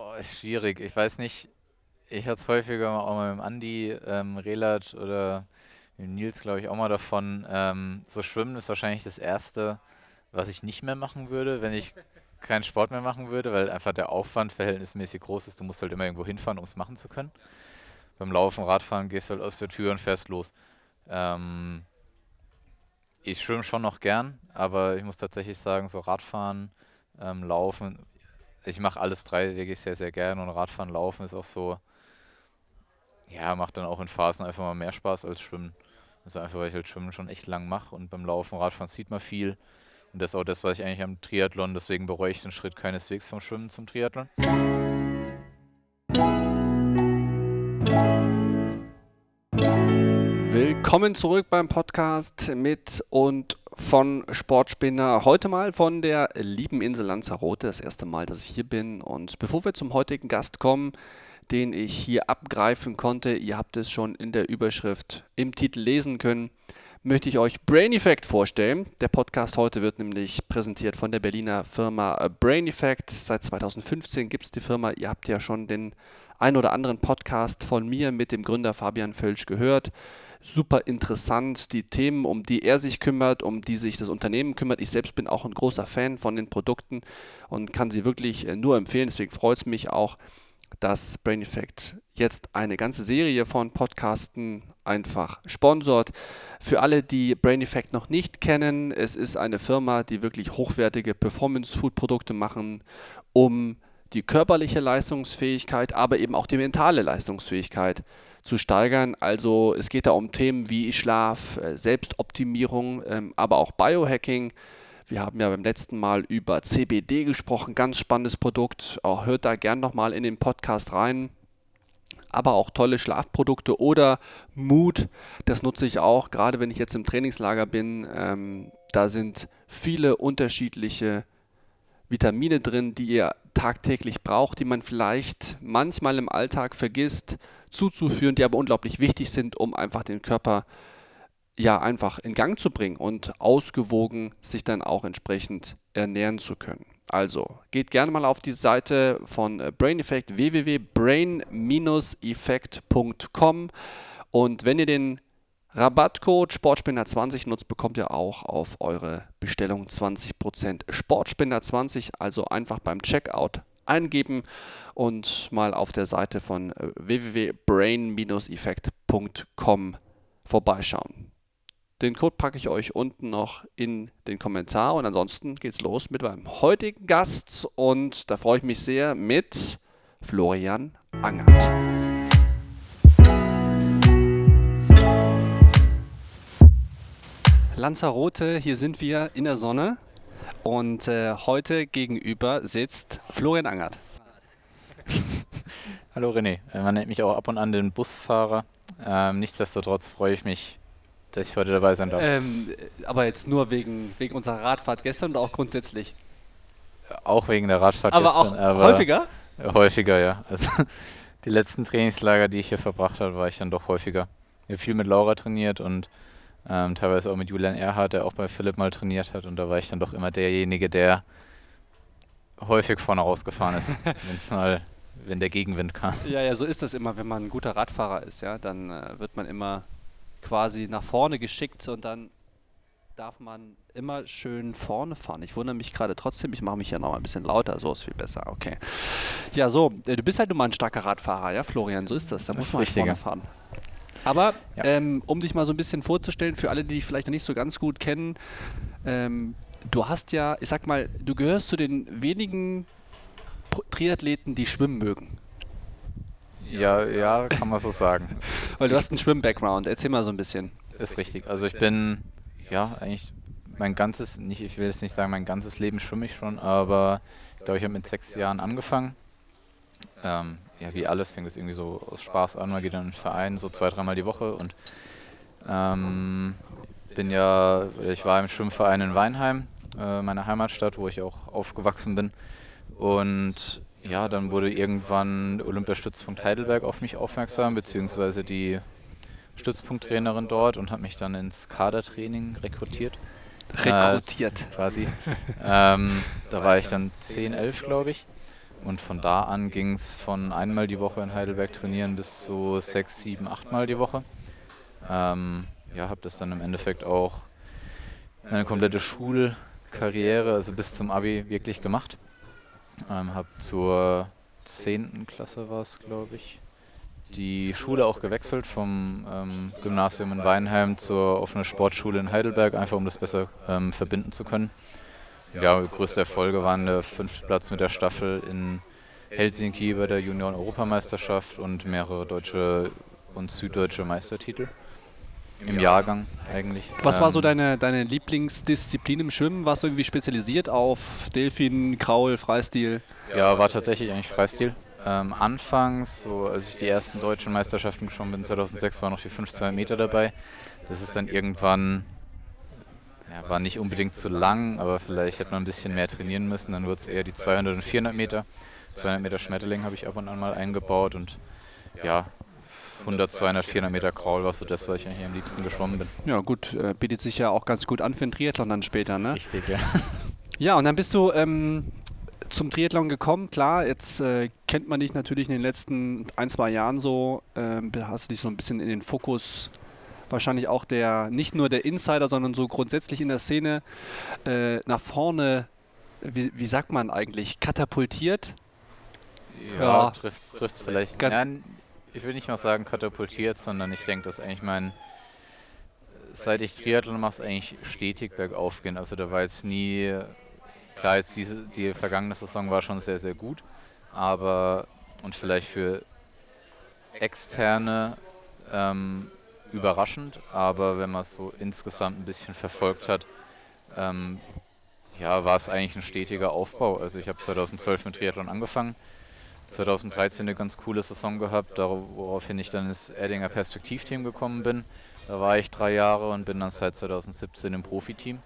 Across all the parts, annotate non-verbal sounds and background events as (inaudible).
Oh, ist schwierig. Ich weiß nicht. Ich hatte es häufiger auch mal mit dem Andi, ähm, Relat oder mit Nils, glaube ich, auch mal davon. Ähm, so Schwimmen ist wahrscheinlich das Erste, was ich nicht mehr machen würde, wenn ich keinen Sport mehr machen würde, weil einfach der Aufwand verhältnismäßig groß ist. Du musst halt immer irgendwo hinfahren, um es machen zu können. Beim Laufen, Radfahren gehst du halt aus der Tür und fährst los. Ähm, ich schwimme schon noch gern, aber ich muss tatsächlich sagen, so Radfahren, ähm, Laufen, ich mache alles drei wirklich sehr, sehr gern und Radfahren, Laufen ist auch so, ja, macht dann auch in Phasen einfach mal mehr Spaß als Schwimmen. Ist einfach, weil ich halt Schwimmen schon echt lang mache und beim Laufen, Radfahren sieht man viel. Und das ist auch das, was ich eigentlich am Triathlon, deswegen bereue ich den Schritt keineswegs vom Schwimmen zum Triathlon. Willkommen zurück beim Podcast mit und von Sportspinner. Heute mal von der lieben Insel Lanzarote. Das erste Mal, dass ich hier bin. Und bevor wir zum heutigen Gast kommen, den ich hier abgreifen konnte, ihr habt es schon in der Überschrift im Titel lesen können, möchte ich euch Brain Effect vorstellen. Der Podcast heute wird nämlich präsentiert von der Berliner Firma Brain Effect. Seit 2015 gibt es die Firma. Ihr habt ja schon den ein oder anderen Podcast von mir mit dem Gründer Fabian Völsch gehört. Super interessant, die Themen, um die er sich kümmert, um die sich das Unternehmen kümmert. Ich selbst bin auch ein großer Fan von den Produkten und kann sie wirklich äh, nur empfehlen. Deswegen freut es mich auch, dass Brain Effect jetzt eine ganze Serie von Podcasten einfach sponsort. Für alle, die Brain Effect noch nicht kennen, es ist eine Firma, die wirklich hochwertige Performance-Food-Produkte machen, um die körperliche Leistungsfähigkeit, aber eben auch die mentale Leistungsfähigkeit zu steigern. Also es geht da um Themen wie Schlaf, äh, Selbstoptimierung, ähm, aber auch Biohacking. Wir haben ja beim letzten Mal über CBD gesprochen, ganz spannendes Produkt. Auch hört da gern nochmal in den Podcast rein. Aber auch tolle Schlafprodukte oder Mut, das nutze ich auch, gerade wenn ich jetzt im Trainingslager bin. Ähm, da sind viele unterschiedliche Vitamine drin, die ihr tagtäglich braucht, die man vielleicht manchmal im Alltag vergisst zuzuführen, die aber unglaublich wichtig sind, um einfach den Körper ja einfach in Gang zu bringen und ausgewogen sich dann auch entsprechend ernähren zu können. Also geht gerne mal auf die Seite von äh, Brain Effect www.brain-effekt.com und wenn ihr den Rabattcode Sportspinner20 nutzt, bekommt ihr auch auf eure Bestellung 20% Sportspinner20, also einfach beim Checkout eingeben und mal auf der Seite von äh, www.brain-effekt.com vorbeischauen. Den Code packe ich euch unten noch in den Kommentar und ansonsten geht's los mit meinem heutigen Gast und da freue ich mich sehr mit Florian Angert. Lanzarote, hier sind wir in der Sonne und äh, heute gegenüber sitzt Florian Angert. (laughs) Hallo René, äh, man nennt mich auch ab und an den Busfahrer. Ähm, nichtsdestotrotz freue ich mich, dass ich heute dabei sein darf. Ähm, aber jetzt nur wegen, wegen unserer Radfahrt gestern oder auch grundsätzlich? Auch wegen der Radfahrt aber gestern. Auch aber häufiger? Häufiger, ja. Also (laughs) die letzten Trainingslager, die ich hier verbracht habe, war ich dann doch häufiger. Ich habe viel mit Laura trainiert und ähm, teilweise auch mit Julian Erhardt, der auch bei Philipp mal trainiert hat. Und da war ich dann doch immer derjenige, der häufig vorne rausgefahren ist, (laughs) wenn's mal, wenn der Gegenwind kam. Ja, ja, so ist das immer, wenn man ein guter Radfahrer ist, ja. Dann äh, wird man immer quasi nach vorne geschickt und dann darf man immer schön vorne fahren. Ich wundere mich gerade trotzdem, ich mache mich ja noch mal ein bisschen lauter, so ist viel besser, okay. Ja, so, äh, du bist halt nun mal ein starker Radfahrer, ja, Florian, so ist das. Da das muss man halt vorne fahren. Aber ja. ähm, um dich mal so ein bisschen vorzustellen, für alle, die dich vielleicht noch nicht so ganz gut kennen, ähm, du hast ja, ich sag mal, du gehörst zu den wenigen Triathleten, die schwimmen mögen. Ja, ja, kann man so sagen. (laughs) Weil du hast einen Schwimm-Background. Erzähl mal so ein bisschen. Ist richtig. Also ich bin, ja, eigentlich mein ganzes, nicht, ich will jetzt nicht sagen, mein ganzes Leben schwimme ich schon, aber ich glaube, ich habe mit sechs Jahren angefangen. Ähm, ja, wie alles fängt es irgendwie so aus Spaß an. Man geht dann in den Verein so zwei, dreimal die Woche und ähm, bin ja, ich war im Schwimmverein in Weinheim, äh, meiner Heimatstadt, wo ich auch aufgewachsen bin. Und ja, dann wurde irgendwann Olympiastützpunkt Heidelberg auf mich aufmerksam, beziehungsweise die Stützpunkttrainerin dort und hat mich dann ins Kadertraining rekrutiert. Rekrutiert. Äh, quasi. ähm, da war ich dann 10, 11, glaube ich. Und von da an ging es von einmal die Woche in Heidelberg trainieren bis zu sechs, sieben, achtmal die Woche. Ähm, ja, habe das dann im Endeffekt auch meine komplette Schulkarriere, also bis zum Abi, wirklich gemacht. Ähm, habe zur 10. Klasse war es, glaube ich, die Schule auch gewechselt vom ähm, Gymnasium in Weinheim zur offenen Sportschule in Heidelberg, einfach um das besser ähm, verbinden zu können. Ja, größte Erfolge waren der fünfte Platz mit der Staffel in Helsinki bei der Junioren-Europameisterschaft und mehrere deutsche und süddeutsche Meistertitel. Im Jahrgang eigentlich. Was war so ähm, deine, deine Lieblingsdisziplin im Schwimmen? Warst du irgendwie spezialisiert auf Delfin, Kraul, Freistil? Ja, war tatsächlich eigentlich Freistil. Ähm, anfangs, so als ich die ersten deutschen Meisterschaften geschwommen bin, 2006, waren noch die 500 Meter dabei. Das ist dann irgendwann, ja, war nicht unbedingt zu lang, aber vielleicht hätte man ein bisschen mehr trainieren müssen. Dann wird es eher die 200 und 400 Meter. 200 Meter Schmetterling habe ich ab und an mal eingebaut und ja, 100, 200, 400 Meter Crawl war so das, was ich eigentlich am liebsten geschwommen bin. Ja, gut, äh, bietet sich ja auch ganz gut an für einen Triathlon dann später, ne? Richtig, ja. (laughs) Ja, und dann bist du ähm, zum Triathlon gekommen. Klar, jetzt äh, kennt man dich natürlich in den letzten ein, zwei Jahren so, äh, hast dich so ein bisschen in den Fokus wahrscheinlich auch der, nicht nur der Insider, sondern so grundsätzlich in der Szene äh, nach vorne, wie, wie sagt man eigentlich, katapultiert. Ja, ja. trifft es vielleicht. Ganz ja, ich will nicht mal sagen katapultiert, sondern ich denke, dass eigentlich mein, seit ich Triathlon mache, eigentlich stetig bergauf gehen. Also da war jetzt nie, klar, jetzt diese, die vergangene Saison war schon sehr, sehr gut, aber und vielleicht für Externe ähm, überraschend, aber wenn man es so insgesamt ein bisschen verfolgt hat, ähm, ja, war es eigentlich ein stetiger Aufbau. Also ich habe 2012 mit Triathlon angefangen, 2013 eine ganz coole Saison gehabt, woraufhin ich dann ins Erdinger Perspektivteam gekommen bin. Da war ich drei Jahre und bin dann seit 2017 im Profiteam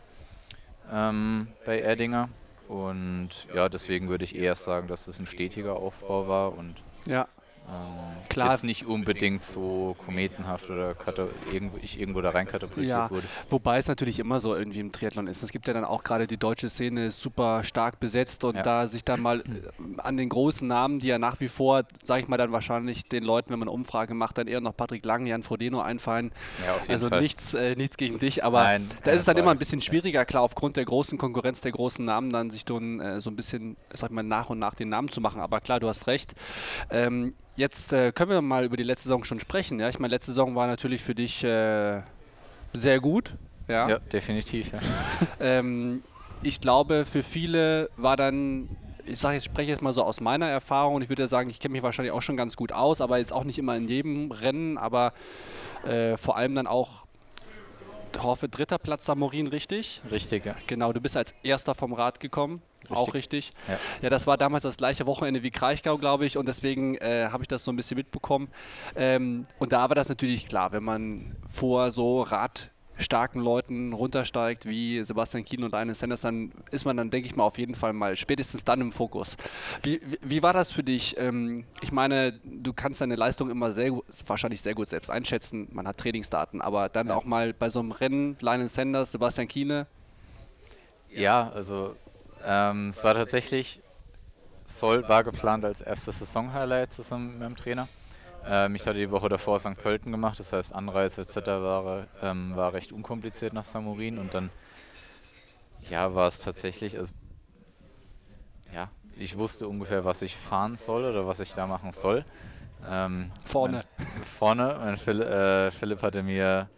ähm, bei Erdinger. Und ja, deswegen würde ich eher sagen, dass es ein stetiger Aufbau war und ja. Ähm, Klar. Jetzt nicht unbedingt so kometenhaft oder irgendwo, ich irgendwo da rein katapultiert ja, wurde. Wobei es natürlich immer so irgendwie im Triathlon ist. Es gibt ja dann auch gerade die deutsche Szene super stark besetzt und ja. da sich dann mal äh, an den großen Namen, die ja nach wie vor, sage ich mal, dann wahrscheinlich den Leuten, wenn man eine Umfrage macht, dann eher noch Patrick Lang, Jan Frodeno einfallen. Ja, also Fall. nichts, äh, nichts gegen dich, aber Nein, da ist es dann immer ein bisschen schwieriger, klar, aufgrund der großen Konkurrenz der großen Namen dann sich dann äh, so ein bisschen, sag ich mal, nach und nach den Namen zu machen. Aber klar, du hast recht. Ähm, Jetzt äh, können wir mal über die letzte Saison schon sprechen. Ja? Ich meine, letzte Saison war natürlich für dich äh, sehr gut. Ja, ja definitiv. Ja. (laughs) ähm, ich glaube, für viele war dann, ich sage, ich spreche jetzt mal so aus meiner Erfahrung und ich würde ja sagen, ich kenne mich wahrscheinlich auch schon ganz gut aus, aber jetzt auch nicht immer in jedem Rennen, aber äh, vor allem dann auch hoffe, dritter Platz Samorin, richtig? Richtig, ja. Genau, du bist als erster vom Rad gekommen. Richtig. Auch richtig. Ja. ja. das war damals das gleiche Wochenende wie Kraichgau, glaube ich, und deswegen äh, habe ich das so ein bisschen mitbekommen. Ähm, und da war das natürlich klar, wenn man vor so radstarken Leuten runtersteigt wie Sebastian Kien und Lionel Sanders, dann ist man dann, denke ich mal, auf jeden Fall mal spätestens dann im Fokus. Wie, wie, wie war das für dich? Ähm, ich meine, du kannst deine Leistung immer sehr wahrscheinlich sehr gut selbst einschätzen. Man hat Trainingsdaten, aber dann ja. auch mal bei so einem Rennen, Lionel Sanders, Sebastian Kiene. Ja, also ähm, es war tatsächlich, Soll war geplant als erstes Saison-Highlight zusammen mit meinem Trainer. Ähm, ich hatte die Woche davor St. Pölten gemacht, das heißt Anreise etc. war, ähm, war recht unkompliziert nach Samurin und dann ja, war es tatsächlich, also, ja, ich wusste ungefähr, was ich fahren soll oder was ich da machen soll. Ähm, vorne. Mein, vorne. Mein Phil, äh, Philipp hatte mir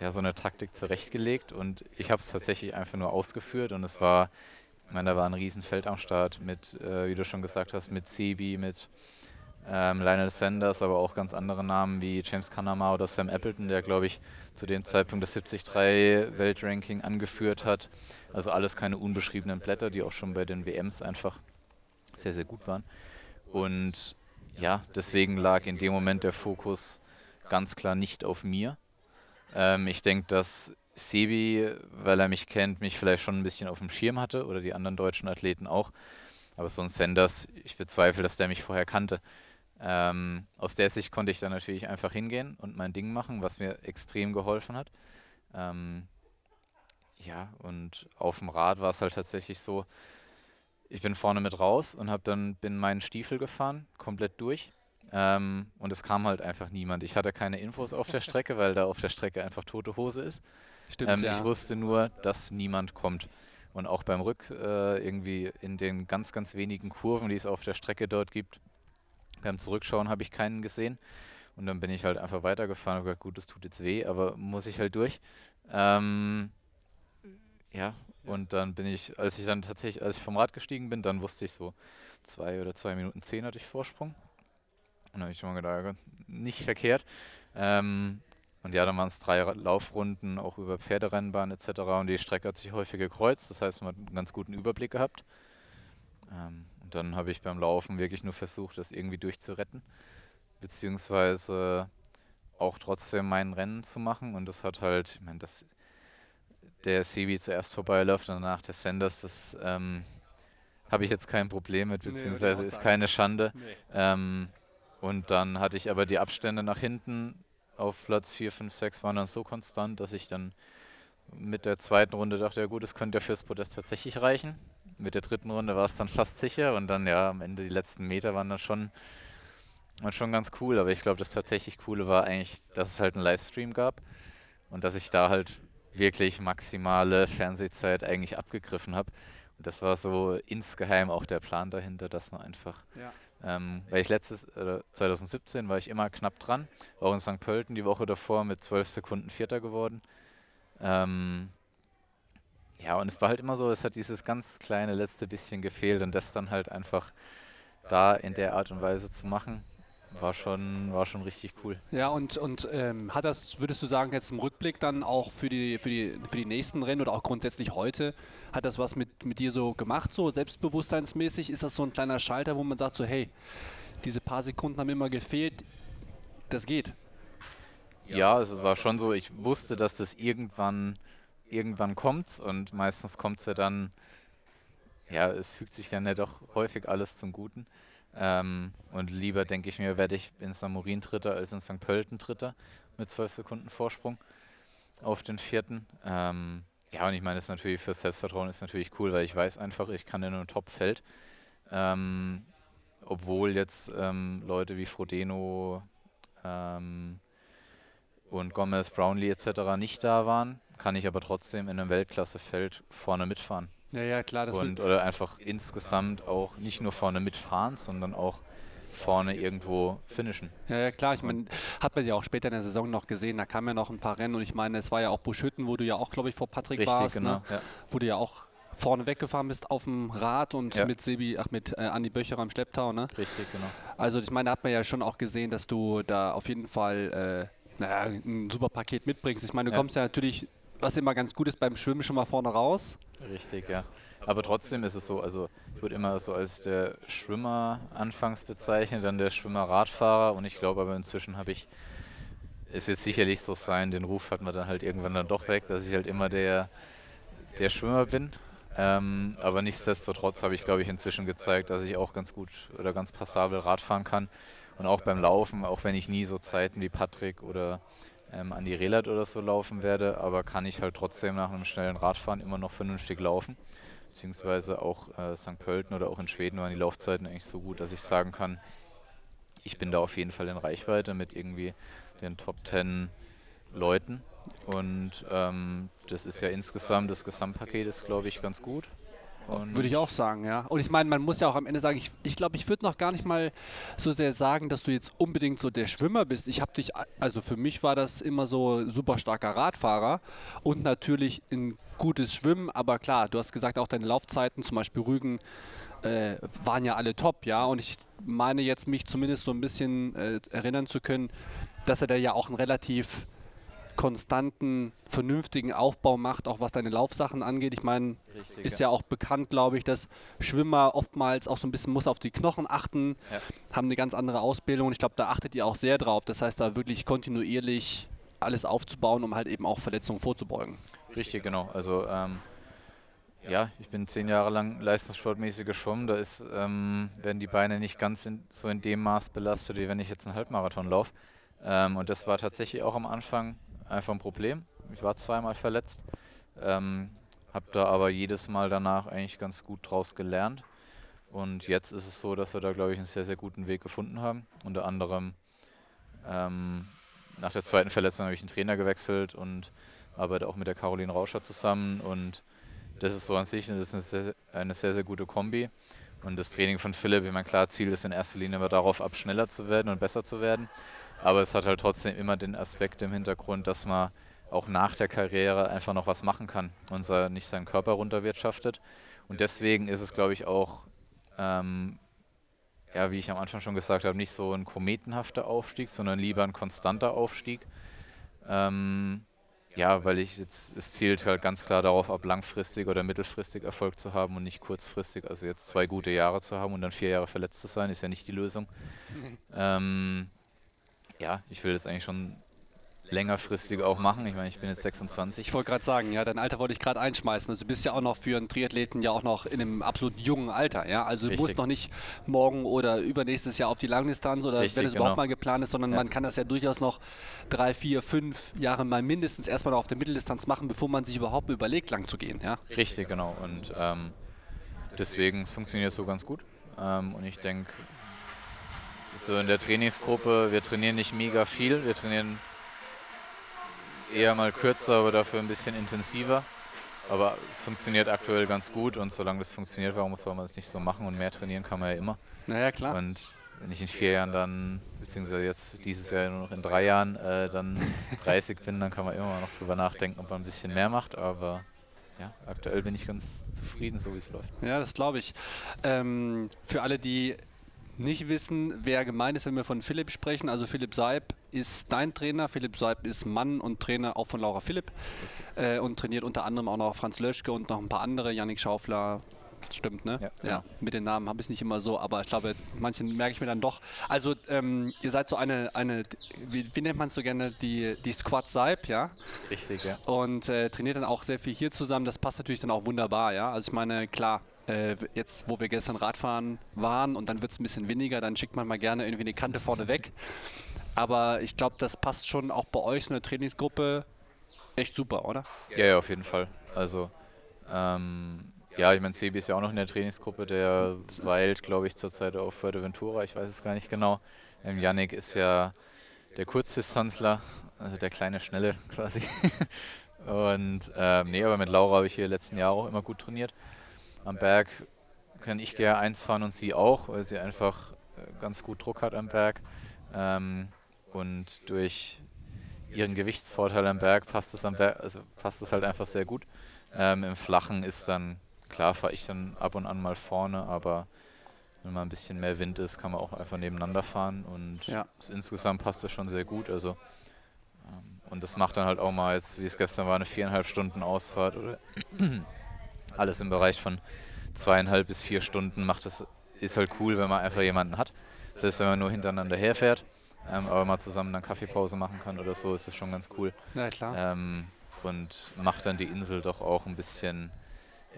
ja so eine Taktik zurechtgelegt und ich habe es tatsächlich einfach nur ausgeführt und es war, ich meine, da war ein Riesenfeld am Start mit, äh, wie du schon gesagt hast, mit Sebi, mit ähm, Lionel Sanders, aber auch ganz andere Namen wie James Canama oder Sam Appleton, der glaube ich zu dem Zeitpunkt das 73 Weltranking angeführt hat. Also alles keine unbeschriebenen Blätter, die auch schon bei den WMs einfach sehr, sehr gut waren. Und ja, deswegen lag in dem Moment der Fokus ganz klar nicht auf mir, ähm, ich denke, dass Sebi, weil er mich kennt, mich vielleicht schon ein bisschen auf dem Schirm hatte oder die anderen deutschen Athleten auch. Aber so ein Sanders, ich bezweifle, dass der mich vorher kannte. Ähm, aus der Sicht konnte ich dann natürlich einfach hingehen und mein Ding machen, was mir extrem geholfen hat. Ähm, ja, und auf dem Rad war es halt tatsächlich so, ich bin vorne mit raus und habe dann bin meinen Stiefel gefahren, komplett durch. Ähm, und es kam halt einfach niemand. Ich hatte keine Infos auf der Strecke, weil da auf der Strecke einfach tote Hose ist. Stimmt, Ähm, ja. Ich wusste nur, dass niemand kommt. Und auch beim Rück, äh, irgendwie in den ganz, ganz wenigen Kurven, die es auf der Strecke dort gibt, beim Zurückschauen habe ich keinen gesehen. Und dann bin ich halt einfach weitergefahren und gesagt, gut, das tut jetzt weh, aber muss ich halt durch. Ähm, ja, und dann bin ich, als ich dann tatsächlich, als ich vom Rad gestiegen bin, dann wusste ich so, zwei oder zwei Minuten zehn hatte ich Vorsprung. Und dann habe ich schon mal gedacht, nicht verkehrt. Ähm, und ja, dann waren es drei Laufrunden, auch über Pferderennbahn etc. Und die Strecke hat sich häufig gekreuzt, das heißt, man hat einen ganz guten Überblick gehabt. Ähm, dann habe ich beim Laufen wirklich nur versucht, das irgendwie durchzuretten, beziehungsweise auch trotzdem mein Rennen zu machen. Und das hat halt, ich meine, dass der Sebi zuerst vorbeiläuft und danach der Sanders, das ähm, habe ich jetzt kein Problem mit, Nee, beziehungsweise auch ist keine Schande. Nee. Ähm, und dann hatte ich aber die Abstände nach hinten auf Platz 4, 5, 6 waren dann so konstant, dass ich dann mit der zweiten Runde dachte, ja gut, es könnte ja fürs Podest tatsächlich reichen. Mit der dritten Runde war es dann fast sicher und dann ja, am Ende die letzten Meter waren dann schon, waren schon ganz cool. Aber ich glaube, das tatsächlich Coole war eigentlich, dass es halt einen Livestream gab und dass ich da halt wirklich maximale Fernsehzeit eigentlich abgegriffen habe. Und das war so insgeheim auch der Plan dahinter, dass man einfach Ja. ähm, weil ich letztes, äh, 2017 war ich immer knapp dran, auch in St. Pölten die Woche davor mit 12 Sekunden Vierter geworden. Ähm, ja, und es war halt immer so, es hat dieses ganz kleine letzte bisschen gefehlt und das dann halt einfach da in der Art und Weise zu machen, war schon, war schon richtig cool. Ja, und, und ähm, hat das, würdest du sagen, jetzt im Rückblick dann auch für die, für, die, für die nächsten Rennen oder auch grundsätzlich heute, hat das was mit, mit dir so gemacht, so selbstbewusstseinsmäßig? Ist das so ein kleiner Schalter, wo man sagt so, hey, diese paar Sekunden haben immer gefehlt, das geht? Ja, es war schon so, ich wusste, dass das irgendwann, irgendwann kommt und meistens kommt es ja dann, ja, es fügt sich dann ja doch häufig alles zum Guten. Ähm, und lieber, denke ich mir, werde ich in St. Morin Dritter als in St. Pölten Dritter mit 12 Sekunden Vorsprung auf den vierten. Ähm, ja, und ich meine, das ist natürlich fürs Selbstvertrauen ist natürlich cool, weil ich weiß einfach, ich kann in einem Top-Feld. Ähm, obwohl jetzt ähm, Leute wie Frodeno ähm, und Gomez, Brownlee etc. nicht da waren, kann ich aber trotzdem in einem Weltklassefeld vorne mitfahren. Ja, ja, klar. Das und, oder einfach insgesamt auch nicht nur vorne mitfahren, sondern auch vorne irgendwo finishen. Ja, ja, klar. Ich meine, hat man ja auch später in der Saison noch gesehen, da kamen ja noch ein paar Rennen und ich meine, es war ja auch Buschütten, wo du ja auch, glaube ich, vor Patrick Richtig, warst, genau. ne? Ja. wo du ja auch vorne weggefahren bist auf dem Rad und Ja. mit Sebi, ach, mit äh, Andi Böcherer im Schlepptau, ne? Richtig, genau. Also ich meine, da hat man ja schon auch gesehen, dass du da auf jeden Fall äh, naja, ein super Paket mitbringst. Ich meine, du Ja. kommst ja natürlich, was immer ganz gut ist, beim Schwimmen schon mal vorne raus. Richtig, ja. Aber trotzdem ist es so, also ich wurde immer so als der Schwimmer anfangs bezeichnet, dann der Schwimmer-Radfahrer und ich glaube aber inzwischen habe ich, es wird sicherlich so sein, den Ruf hat man dann halt irgendwann dann doch weg, dass ich halt immer der, der Schwimmer bin. Ähm, aber nichtsdestotrotz habe ich, glaube ich, inzwischen gezeigt, dass ich auch ganz gut oder ganz passabel Radfahren kann. Und auch beim Laufen, auch wenn ich nie so Zeiten wie Patrick oder ähm, Andi Rehlert oder so laufen werde, aber kann ich halt trotzdem nach einem schnellen Radfahren immer noch vernünftig laufen. Beziehungsweise auch äh, St. Pölten oder auch in Schweden waren die Laufzeiten eigentlich so gut, dass ich sagen kann, ich bin da auf jeden Fall in Reichweite mit irgendwie den Top 10 Leuten. Und ähm, das ist ja insgesamt, das Gesamtpaket ist, glaube ich, ganz gut. Und Würde ich auch sagen, ja. Und ich meine, man muss ja auch am Ende sagen, ich glaube, ich, glaub, ich würde noch gar nicht mal so sehr sagen, dass du jetzt unbedingt so der Schwimmer bist. Ich habe dich, also für mich war das immer so super starker Radfahrer und natürlich ein gutes Schwimmen, aber klar, du hast gesagt, auch deine Laufzeiten, zum Beispiel Rügen, äh, waren ja alle top, ja. Und ich meine jetzt, mich zumindest so ein bisschen äh, erinnern zu können, dass er da ja auch einen relativ konstanten, vernünftigen Aufbau macht, auch was deine Laufsachen angeht. Ich meine, ist ja auch bekannt, glaube ich, dass Schwimmer oftmals auch so ein bisschen muss auf die Knochen achten, Ja. haben eine ganz andere Ausbildung und ich glaube, da achtet ihr auch sehr drauf. Das heißt, da wirklich kontinuierlich alles aufzubauen, um halt eben auch Verletzungen vorzubeugen. Richtig, genau. Also ähm, ja, ich bin zehn Jahre lang leistungssportmäßig geschwommen. Da ist, ähm, werden die Beine nicht ganz in, so in dem Maß belastet, wie wenn ich jetzt einen Halbmarathon laufe. Ähm, und das war tatsächlich auch am Anfang einfach ein Problem. Ich war zweimal verletzt, ähm, habe da aber jedes Mal danach eigentlich ganz gut draus gelernt. Und jetzt ist es so, dass wir da, glaube ich, einen sehr, sehr guten Weg gefunden haben. Unter anderem ähm, nach der zweiten Verletzung habe ich einen Trainer gewechselt und arbeite auch mit der Caroline Rauscher zusammen. Und das ist so an sich das ist eine sehr, eine sehr, sehr gute Kombi. Und das Training von Philipp, ich meine, klar, Ziel ist in erster Linie immer darauf ab, schneller zu werden und besser zu werden. Aber es hat halt trotzdem immer den Aspekt im Hintergrund, dass man auch nach der Karriere einfach noch was machen kann und nicht seinen Körper runterwirtschaftet. Und deswegen ist es, glaube ich, auch, ähm, ja, wie ich am Anfang schon gesagt habe, nicht so ein kometenhafter Aufstieg, sondern lieber ein konstanter Aufstieg. Ähm, ja, weil ich jetzt, es zielt halt ganz klar darauf ab, langfristig oder mittelfristig Erfolg zu haben und nicht kurzfristig. Also jetzt zwei gute Jahre zu haben und dann vier Jahre verletzt zu sein, ist ja nicht die Lösung. ähm, ja, ich will das eigentlich schon längerfristig auch machen. Ich meine, ich bin jetzt 26. Ich wollte gerade sagen, ja, dein Alter wollte ich gerade einschmeißen. Also du bist ja auch noch für einen Triathleten ja auch noch in einem absolut jungen Alter, ja. Also Richtig. du musst noch nicht morgen oder übernächstes Jahr auf die Langdistanz oder Richtig, wenn es genau. überhaupt mal geplant ist, sondern ja. man kann das ja durchaus noch drei, vier, fünf Jahre mal mindestens erstmal auf der Mitteldistanz machen, bevor man sich überhaupt überlegt, lang zu gehen, ja. Richtig, genau. Und ähm, deswegen funktioniert es so ganz gut. Ähm, und ich denke, so in der Trainingsgruppe, wir trainieren nicht mega viel, wir trainieren eher mal kürzer, aber dafür ein bisschen intensiver. Aber funktioniert aktuell ganz gut und solange das funktioniert, warum soll man es nicht so machen und mehr trainieren kann man ja immer. Naja, klar. Und wenn ich in vier Jahren dann, beziehungsweise jetzt dieses Jahr nur noch in drei Jahren, äh, dann (laughs) 30 bin, dann kann man immer noch drüber nachdenken, ob man ein bisschen mehr macht. Aber ja, aktuell bin ich ganz zufrieden, so wie es läuft. Ja, das glaube ich. Ähm, für alle, die nicht wissen, wer gemeint ist, wenn wir von Philipp sprechen. Also Philipp Seib ist dein Trainer. Philipp Seib ist Mann und Trainer auch von Laura Philipp äh, und trainiert unter anderem auch noch Franz Löschke und noch ein paar andere, Yannick Schaufler, stimmt, ne? Ja, genau. ja, mit den Namen habe ich es nicht immer so, aber ich glaube, manchen merke ich mir dann doch. Also, ähm, ihr seid so eine, eine wie, wie nennt man es so gerne, die, die Squad Saib, ja? Richtig, ja. Und äh, trainiert dann auch sehr viel hier zusammen. Das passt natürlich dann auch wunderbar, ja? Also, ich meine, klar, äh, jetzt, wo wir gestern Radfahren waren und dann wird es ein bisschen weniger, dann schickt man mal gerne irgendwie eine Kante vorne weg. Aber ich glaube, das passt schon auch bei euch in der Trainingsgruppe echt super, oder? Ja, ja, auf jeden Fall. Also, ähm, ja, ich meine, Sebi ist ja auch noch in der Trainingsgruppe, der weilt, glaube ich, zurzeit auf Fuerteventura, ich weiß es gar nicht genau. Ähm, Yannick ist ja der Kurzdistanzler, also der kleine Schnelle (laughs) quasi. Und ähm, nee, aber mit Laura habe ich hier letzten Jahr auch immer gut trainiert. Am Berg kann ich gerne eins fahren und sie auch, weil sie einfach äh, ganz gut Druck hat am Berg. Ähm, und durch ihren Gewichtsvorteil am Berg passt es am Berg, also passt es halt einfach sehr gut. Ähm, Im Flachen ist dann Klar fahre ich dann ab und an mal vorne, aber wenn mal ein bisschen mehr Wind ist, kann man auch einfach nebeneinander fahren und ja. insgesamt passt das schon sehr gut. Also ähm, und das macht dann halt auch mal jetzt, wie es gestern war, eine viereinhalb Stunden Ausfahrt oder alles im Bereich von zweieinhalb bis vier Stunden macht das ist halt cool, wenn man einfach jemanden hat. Selbst wenn man nur hintereinander herfährt, ähm, aber mal zusammen dann Kaffeepause machen kann oder so, ist das schon ganz cool. Ja, klar. Ähm, und macht dann die Insel doch auch ein bisschen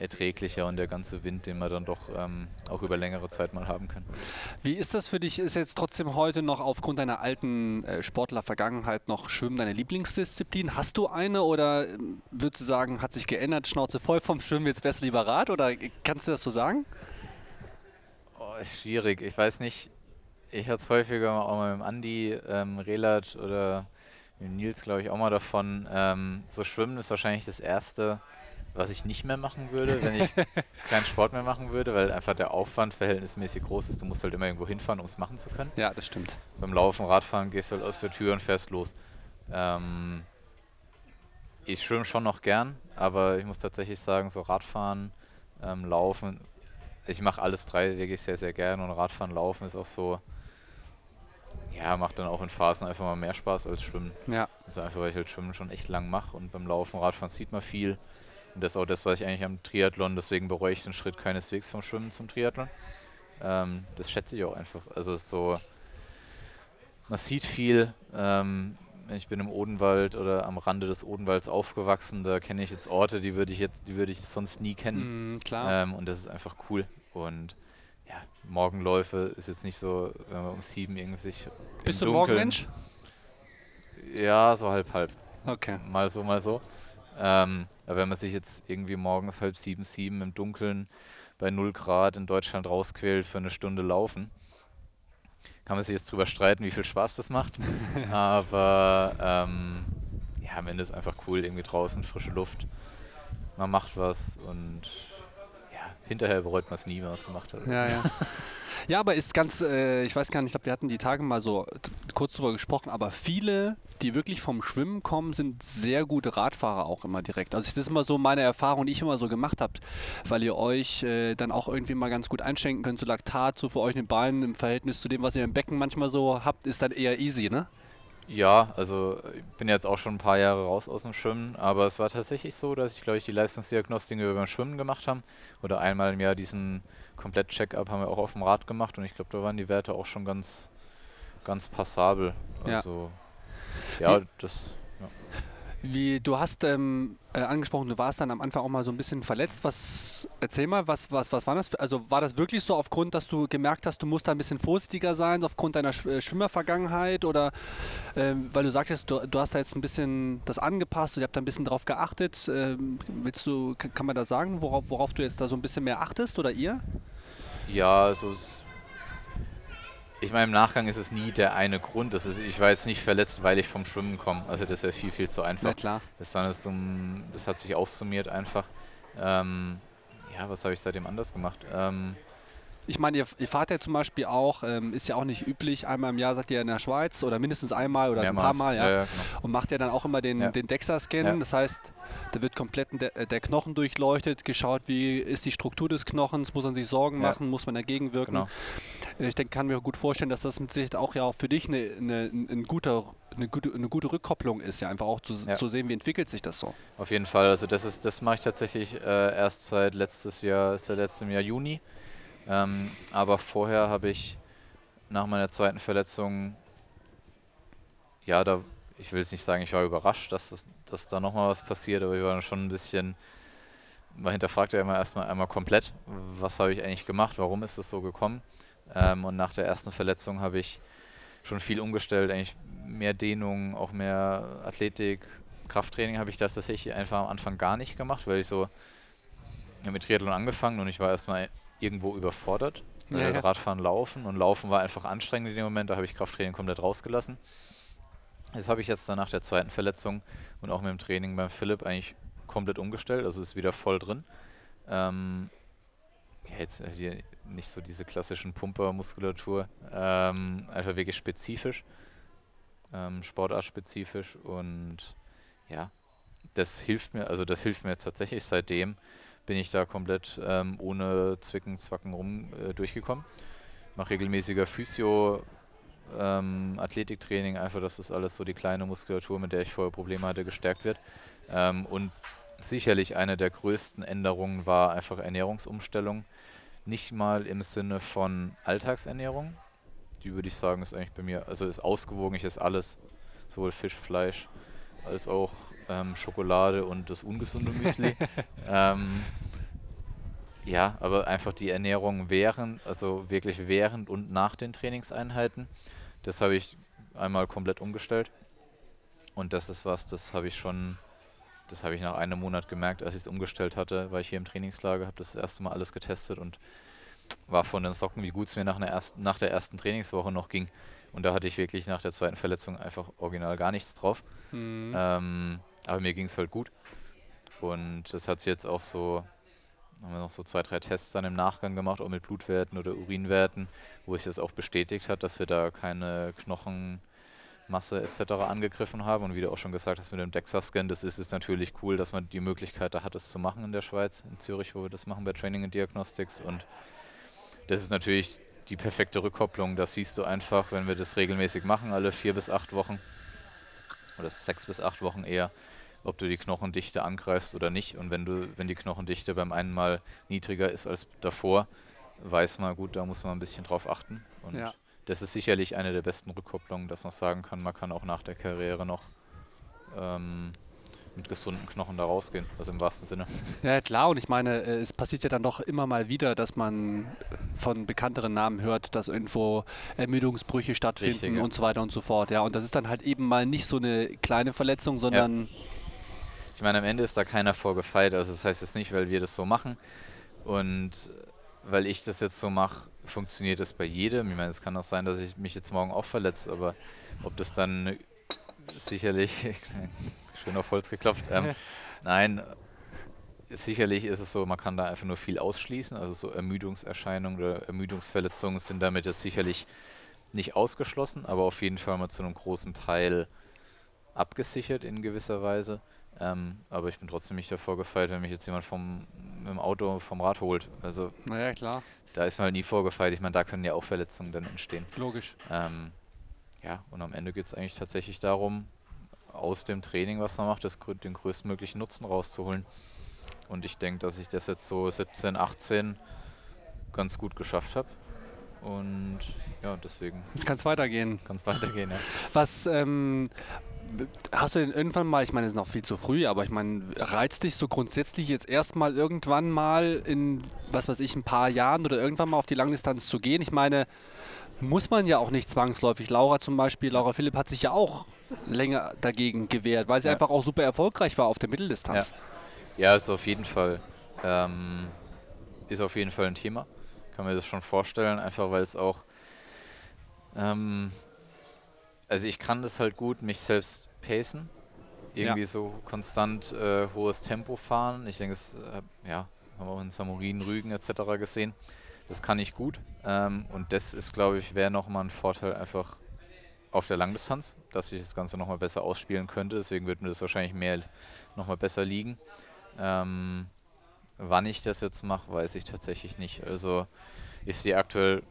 erträglicher und der ganze Wind, den man dann doch ähm, auch über längere Zeit mal haben kann. Wie ist das für dich? Ist jetzt trotzdem heute noch aufgrund deiner alten äh, Sportler-Vergangenheit noch Schwimmen deine Lieblingsdisziplin? Hast du eine oder ähm, würdest du sagen, hat sich geändert, Schnauze voll vom Schwimmen, jetzt wärst du lieber Rad oder kannst du das so sagen? Oh, ist schwierig. Ich weiß nicht. Ich hatte es häufiger auch mal mit Andi ähm, Relat oder mit Nils, glaube ich, auch mal davon. Ähm, so Schwimmen ist wahrscheinlich das erste was ich nicht mehr machen würde, wenn ich (laughs) keinen Sport mehr machen würde, weil einfach der Aufwand verhältnismäßig groß ist. Du musst halt immer irgendwo hinfahren, um es machen zu können. Ja, das stimmt. Beim Laufen, Radfahren gehst du halt aus der Tür und fährst los. Ähm, ich schwimme schon noch gern, aber ich muss tatsächlich sagen, so Radfahren, ähm, Laufen, ich mache alles drei wirklich sehr, sehr gern und Radfahren, Laufen ist auch so, ja, macht dann auch in Phasen einfach mal mehr Spaß als Schwimmen. Ja. Also einfach, weil ich halt Schwimmen schon echt lang mache und beim Laufen, Radfahren sieht man viel. Und das ist auch das, was ich eigentlich am Triathlon, deswegen bereue ich den Schritt keineswegs vom Schwimmen zum Triathlon. Ähm, das schätze ich auch einfach. Also so, man sieht viel. Ähm, ich bin im Odenwald oder am Rande des Odenwalds aufgewachsen. Da kenne ich jetzt Orte, die würde ich jetzt, die würde ich sonst nie kennen. Mm, klar. Ähm, und das ist einfach cool. Und ja, Morgenläufe ist jetzt nicht so, wenn man um sieben irgendwie sich. Bist du Morgenmensch? Ja, so halb halb. Okay. Mal so, mal so. Ähm, aber wenn man sich jetzt irgendwie morgens halb sieben, sieben im Dunkeln bei 0 Grad in Deutschland rausquält für eine Stunde laufen. Kann man sich jetzt drüber streiten, wie viel Spaß das macht. (laughs) Aber ähm, ja, am Ende ist einfach cool, irgendwie draußen, frische Luft. Man macht was und ja, hinterher bereut man es nie, wenn man es gemacht hat. Ja, ja. (laughs) Ja, aber ist ganz, äh, ich weiß gar nicht, ich glaube, wir hatten die Tage mal so kurz drüber gesprochen, aber viele, die wirklich vom Schwimmen kommen, sind sehr gute Radfahrer auch immer direkt. Also das ist immer so meine Erfahrung, die ich immer so gemacht habe, weil ihr euch äh, dann auch irgendwie mal ganz gut einschenken könnt, so Laktat, so für euch in den Beinen im Verhältnis zu dem, was ihr im Becken manchmal so habt, ist dann eher easy, ne? Ja, also ich bin jetzt auch schon ein paar Jahre raus aus dem Schwimmen, aber es war tatsächlich so, dass ich, glaube ich, die Leistungsdiagnostik über beim Schwimmen gemacht haben oder einmal im Jahr diesen Komplett-Check-up haben wir auch auf dem Rad gemacht und ich glaube, da waren die Werte auch schon ganz, ganz passabel. Also ja, ja das wie, du hast ähm, äh, angesprochen, du warst dann am Anfang auch mal so ein bisschen verletzt. Was, erzähl mal, was, was, was war das? Also war das wirklich so aufgrund, dass du gemerkt hast, du musst da ein bisschen vorsichtiger sein, aufgrund deiner Sch äh, Schwimmervergangenheit? Oder ähm, weil du sagtest, du, du hast da jetzt ein bisschen das angepasst, und ihr habt da ein bisschen drauf geachtet. Ähm, willst du, kann man da sagen, worauf, worauf du jetzt da so ein bisschen mehr achtest oder ihr? Ja, also es ich meine, im Nachgang ist es nie der eine Grund. Das ist, ich war jetzt nicht verletzt, weil ich vom Schwimmen komme. Also das wäre viel, viel zu einfach. Ja, klar. Das, das hat sich aufsummiert einfach. Ähm, ja, was habe ich seitdem anders gemacht? Ähm, ich meine, ihr, ihr, fahrt ja zum Beispiel auch, ähm, ist ja auch nicht üblich, einmal im Jahr seid ihr in der Schweiz oder mindestens einmal oder Mehrmals. ein paar Mal, ja. ja, genau. Und macht ja dann auch immer den, den DEXA-Scan. Das heißt, da wird komplett der, äh, der, Knochen durchleuchtet, geschaut, wie ist die Struktur des Knochens, muss man sich Sorgen machen, muss man dagegen wirken. Genau. Ich denke, kann mir gut vorstellen, dass das mit Sicherheit auch ja auch für dich eine, eine, ein guter eine gute, eine gute Rückkopplung ist, ja einfach auch zu, ja. zu, sehen, wie entwickelt sich das so. Auf jeden Fall, also das ist, das mache ich tatsächlich äh, erst seit letztes Jahr, seit letztem Jahr Juni. Ähm, aber vorher habe ich nach meiner zweiten Verletzung, ja, da, ich will jetzt nicht sagen, ich war überrascht, dass, das, dass da nochmal was passiert, aber ich war schon ein bisschen, man hinterfragt ja immer erstmal einmal komplett, was habe ich eigentlich gemacht, warum ist das so gekommen. Ähm, und nach der ersten Verletzung habe ich schon viel umgestellt, eigentlich mehr Dehnung, auch mehr Athletik, Krafttraining habe ich das tatsächlich einfach am Anfang gar nicht gemacht, weil ich so mit Triathlon angefangen und ich war erstmal irgendwo überfordert. Ja, äh, ja. Radfahren, Laufen und Laufen war einfach anstrengend in dem Moment, da habe ich Krafttraining komplett rausgelassen. Das habe ich jetzt dann nach der zweiten Verletzung und auch mit dem Training beim Philipp eigentlich komplett umgestellt, also ist wieder voll drin. Ähm, ja, jetzt hier nicht so diese klassischen Pumpermuskulatur, ähm, einfach wirklich spezifisch, ähm, sportartspezifisch und ja, das hilft mir, also das hilft mir jetzt tatsächlich seitdem, bin ich da komplett ähm, ohne Zwicken, Zwacken rum äh, durchgekommen. Mache regelmäßiger Physio, ähm, Athletiktraining, einfach, dass das alles so die kleine Muskulatur, mit der ich vorher Probleme hatte, gestärkt wird. Ähm, und sicherlich eine der größten Änderungen war einfach Ernährungsumstellung. Nicht mal im Sinne von Alltagsernährung. Die würde ich sagen, ist eigentlich bei mir, also ist ausgewogen, ich esse alles, sowohl Fisch, Fleisch, als auch ähm, Schokolade und das ungesunde Müsli. (laughs) ähm, ja, aber einfach die Ernährung während, also wirklich während und nach den Trainingseinheiten, das habe ich einmal komplett umgestellt. Und das ist was, das habe ich schon, das habe ich nach einem Monat gemerkt, als ich es umgestellt hatte, weil ich hier im Trainingslager habe das, das erste Mal alles getestet und war von den Socken, wie gut es mir nach, ersten, nach der ersten Trainingswoche noch ging. Und da hatte ich wirklich nach der zweiten Verletzung einfach original gar nichts drauf. Mhm. Ähm, aber mir ging es halt gut. Und das hat sich jetzt auch so, haben wir noch so zwei, drei Tests dann im Nachgang gemacht, auch mit Blutwerten oder Urinwerten, wo sich das auch bestätigt hat, dass wir da keine Knochenmasse etc. angegriffen haben. Und wie du auch schon gesagt hast mit dem DEXA-Scan, das ist es natürlich cool, dass man die Möglichkeit da hat, es zu machen in der Schweiz, in Zürich, wo wir das machen bei Training and Diagnostics. Und das ist natürlich die perfekte Rückkopplung. Das siehst du einfach, wenn wir das regelmäßig machen, alle vier bis acht Wochen oder sechs bis acht Wochen eher, ob du die Knochendichte angreifst oder nicht. Und wenn du, wenn die Knochendichte beim einen Mal niedriger ist als davor, weiß man, gut, da muss man ein bisschen drauf achten. Und ja. das ist sicherlich eine der besten Rückkopplungen, dass man sagen kann, man kann auch nach der Karriere noch ähm, mit gesunden Knochen da rausgehen, also im wahrsten Sinne. Ja, klar, und ich meine, äh, es passiert ja dann doch immer mal wieder, dass man von bekannteren Namen hört, dass irgendwo Ermüdungsbrüche stattfinden Richtig, ja. und so weiter und so fort. Ja, und das ist dann halt eben mal nicht so eine kleine Verletzung, sondern. Ja. Ich meine, am Ende ist da keiner vorgefeilt, also das heißt jetzt nicht, weil wir das so machen und weil ich das jetzt so mache, funktioniert das bei jedem. Ich meine, es kann auch sein, dass ich mich jetzt morgen auch verletze, aber ob das dann sicherlich, (laughs) (laughs) schön auf Holz geklopft, ähm, (laughs) nein, sicherlich ist es so, man kann da einfach nur viel ausschließen. Also so Ermüdungserscheinungen oder Ermüdungsverletzungen sind damit jetzt sicherlich nicht ausgeschlossen, aber auf jeden Fall mal zu einem großen Teil abgesichert in gewisser Weise. Ähm, aber ich bin trotzdem nicht davor gefeit, wenn mich jetzt jemand vom mit dem Auto vom Rad holt. Also naja, klar. Da ist man halt nie vorgefeit. Ich meine, da können ja auch Verletzungen dann entstehen. Logisch. Ähm, ja, und am Ende geht es eigentlich tatsächlich darum, aus dem Training, was man macht, das, den größtmöglichen Nutzen rauszuholen. Und ich denke, dass ich das jetzt so 17, 18 ganz gut geschafft habe. Und ja, deswegen. Jetzt kann es weitergehen. Kann es weitergehen, ja. (laughs) Was ähm, hast du denn irgendwann mal, ich meine, es ist noch viel zu früh, aber ich meine, reizt dich so grundsätzlich jetzt erstmal irgendwann mal in, was weiß ich, ein paar Jahren oder irgendwann mal auf die Langdistanz zu gehen? Ich meine, muss man ja auch nicht zwangsläufig. Laura zum Beispiel, Laura Philipp hat sich ja auch länger dagegen gewehrt, weil sie ja. einfach auch super erfolgreich war auf der Mitteldistanz. Ja, ja ist auf jeden Fall. Ähm, ist auf jeden Fall ein Thema. Kann mir das schon vorstellen, einfach weil es auch ähm, also ich kann das halt gut, mich selbst pacen. Irgendwie ja. so konstant äh, hohes Tempo fahren. Ich denke, das äh, ja, haben wir auch in Samurin, Rügen etc. gesehen. Das kann ich gut. Ähm, und das ist, glaube ich, wäre nochmal ein Vorteil einfach auf der Langdistanz, dass ich das Ganze nochmal besser ausspielen könnte. Deswegen wird mir das wahrscheinlich mehr nochmal besser liegen. Ähm, wann ich das jetzt mache, weiß ich tatsächlich nicht. Also ich sehe aktuell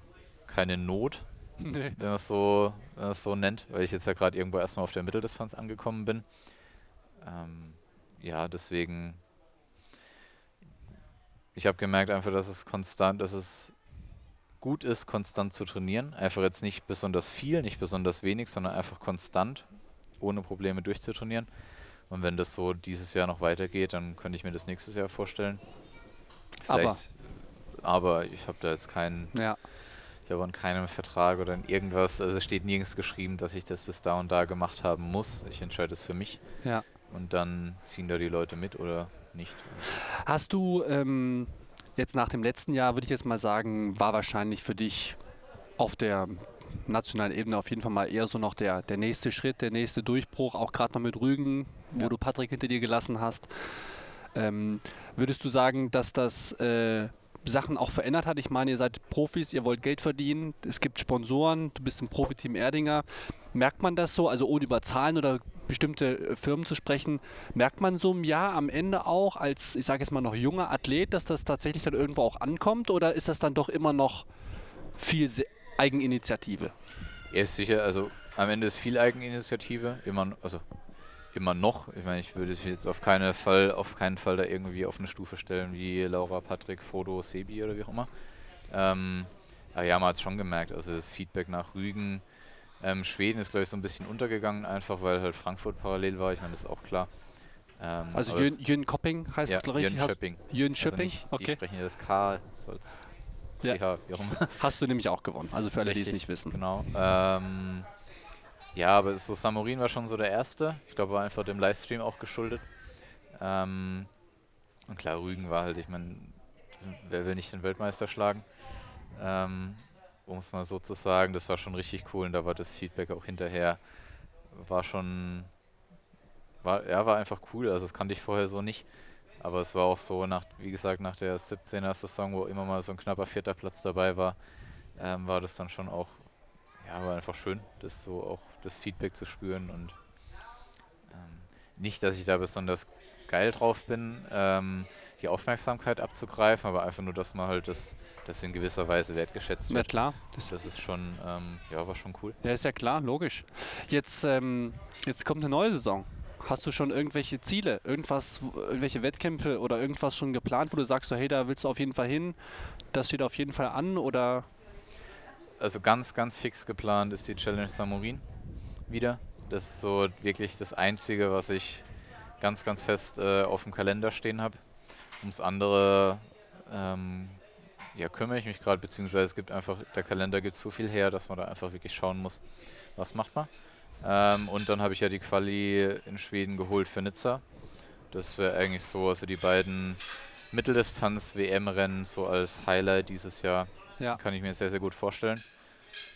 keine Not, (laughs) nee. wenn man es so, so nennt, weil ich jetzt ja gerade irgendwo erstmal auf der Mitteldistanz angekommen bin. Ähm, ja, deswegen. Ich habe gemerkt einfach, dass es konstant, dass es gut ist, konstant zu trainieren. Einfach jetzt nicht besonders viel, nicht besonders wenig, sondern einfach konstant, ohne Probleme durchzutrainieren. Und wenn das so dieses Jahr noch weitergeht, dann könnte ich mir das nächstes Jahr vorstellen. Vielleicht, aber, aber ich habe da jetzt keinen. Ja ich habe an keinem Vertrag oder in irgendwas, also es steht nirgends geschrieben, dass ich das bis da und da gemacht haben muss. Ich entscheide es für mich. Ja. Und dann ziehen da die Leute mit oder nicht. Hast du ähm, jetzt nach dem letzten Jahr, würde ich jetzt mal sagen, war wahrscheinlich für dich auf der nationalen Ebene auf jeden Fall mal eher so noch der, der nächste Schritt, der nächste Durchbruch, auch gerade noch mit Rügen, wo ja. du Patrick hinter dir gelassen hast. Ähm, würdest du sagen, dass das äh, Sachen auch verändert hat. Ich meine, ihr seid Profis, ihr wollt Geld verdienen, es gibt Sponsoren, du bist im Profiteam Erdinger. Merkt man das so, also ohne über Zahlen oder bestimmte äh, Firmen zu sprechen, merkt man so im Jahr am Ende auch als, ich sage jetzt mal noch junger Athlet, dass das tatsächlich dann irgendwo auch ankommt oder ist das dann doch immer noch viel Eigeninitiative? Ja, ist sicher, also am Ende ist viel Eigeninitiative, immer, also immer noch. Ich meine, ich würde es jetzt auf keinen Fall, auf keinen Fall da irgendwie auf eine Stufe stellen wie Laura, Patrick, Fodo, Sebi oder wie auch immer. Ähm, aber ja, man hat es schon gemerkt. Also das Feedback nach Rügen, ähm, Schweden ist glaube ich so ein bisschen untergegangen, einfach weil halt Frankfurt parallel war. Ich meine, das ist auch klar. Ähm, also Jön, Jön Kopping heißt ja, es, glaube ich. Jön Schöpping. Jön Schöpping, also okay. Die sprechen ja das K, soll's. Ja. CH, wie auch immer. (laughs) Hast du nämlich auch gewonnen, also für alle, die es nicht wissen. Genau. Ähm, ja, aber so Samurin war schon so der erste. Ich glaube, war einfach dem Livestream auch geschuldet. Ähm, und klar, Rügen war halt, ich meine, wer will nicht den Weltmeister schlagen? Ähm, um es mal so zu sagen, das war schon richtig cool und da war das Feedback auch hinterher, war schon, war, ja, war einfach cool. Also das kannte ich vorher so nicht. Aber es war auch so, nach, wie gesagt, nach der 17er Saison, wo immer mal so ein knapper vierter Platz dabei war, ähm, war das dann schon auch ja, war einfach schön, das so auch das Feedback zu spüren und ähm, nicht, dass ich da besonders geil drauf bin, ähm, die Aufmerksamkeit abzugreifen, aber einfach nur, dass man halt das, das in gewisser Weise wertgeschätzt wird. Ja klar. Das, das ist schon, ähm, ja, war schon cool. Ja, ist ja klar, logisch. Jetzt, ähm, jetzt kommt eine neue Saison. Hast du schon irgendwelche Ziele, irgendwas, irgendwelche Wettkämpfe oder irgendwas schon geplant, wo du sagst, so, hey, da willst du auf jeden Fall hin, das steht auf jeden Fall an oder also ganz, ganz fix geplant ist die Challenge Samurin wieder. Das ist so wirklich das Einzige, was ich ganz, ganz fest äh, auf dem Kalender stehen habe. Ums andere ähm, ja, kümmere ich mich gerade, beziehungsweise es gibt einfach, der Kalender gibt so viel her, dass man da einfach wirklich schauen muss, was macht man. Ähm, und dann habe ich ja die Quali in Schweden geholt für Nizza. Das wäre eigentlich so, also die beiden Mitteldistanz-WM-Rennen so als Highlight dieses Jahr. Ja. Kann ich mir sehr, sehr gut vorstellen.